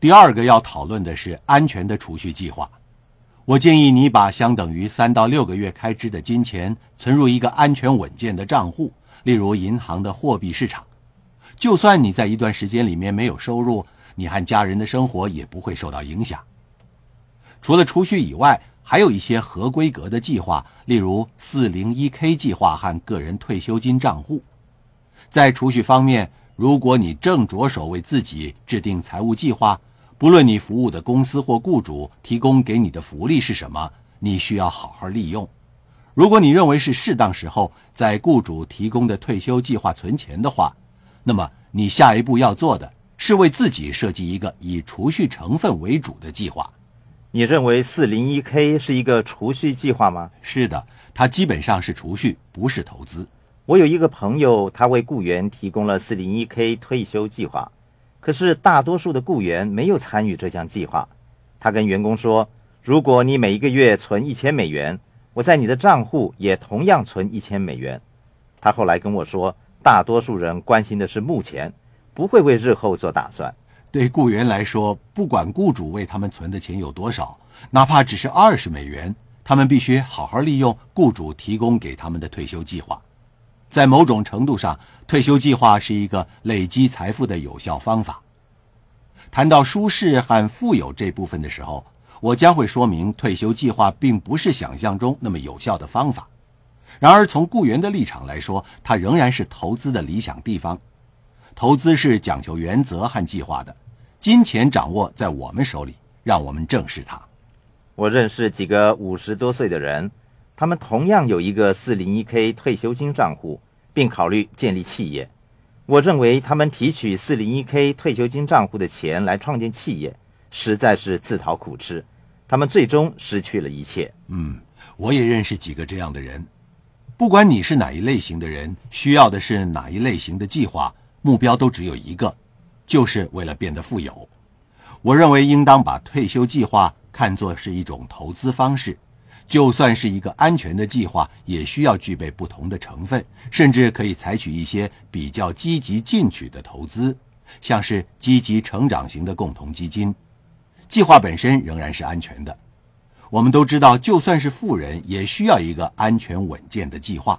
第二个要讨论的是安全的储蓄计划。我建议你把相等于三到六个月开支的金钱存入一个安全稳健的账户，例如银行的货币市场。就算你在一段时间里面没有收入，你和家人的生活也不会受到影响。除了储蓄以外，还有一些合规格的计划，例如四零一 K 计划和个人退休金账户。在储蓄方面，如果你正着手为自己制定财务计划，不论你服务的公司或雇主提供给你的福利是什么，你需要好好利用。如果你认为是适当时候在雇主提供的退休计划存钱的话，那么你下一步要做的是为自己设计一个以储蓄成分为主的计划。你认为四零一 K 是一个储蓄计划吗？是的，它基本上是储蓄，不是投资。我有一个朋友，他为雇员提供了四零一 K 退休计划。可是大多数的雇员没有参与这项计划。他跟员工说：“如果你每一个月存一千美元，我在你的账户也同样存一千美元。”他后来跟我说：“大多数人关心的是目前，不会为日后做打算。对雇员来说，不管雇主为他们存的钱有多少，哪怕只是二十美元，他们必须好好利用雇主提供给他们的退休计划。在某种程度上，退休计划是一个累积财富的有效方法。谈到舒适和富有这部分的时候，我将会说明退休计划并不是想象中那么有效的方法。然而，从雇员的立场来说，它仍然是投资的理想地方。投资是讲求原则和计划的，金钱掌握在我们手里，让我们正视它。我认识几个五十多岁的人，他们同样有一个四零一 K 退休金账户。并考虑建立企业。我认为他们提取 401k 退休金账户的钱来创建企业，实在是自讨苦吃。他们最终失去了一切。嗯，我也认识几个这样的人。不管你是哪一类型的人，需要的是哪一类型的计划，目标都只有一个，就是为了变得富有。我认为应当把退休计划看作是一种投资方式。就算是一个安全的计划，也需要具备不同的成分，甚至可以采取一些比较积极进取的投资，像是积极成长型的共同基金。计划本身仍然是安全的。我们都知道，就算是富人，也需要一个安全稳健的计划。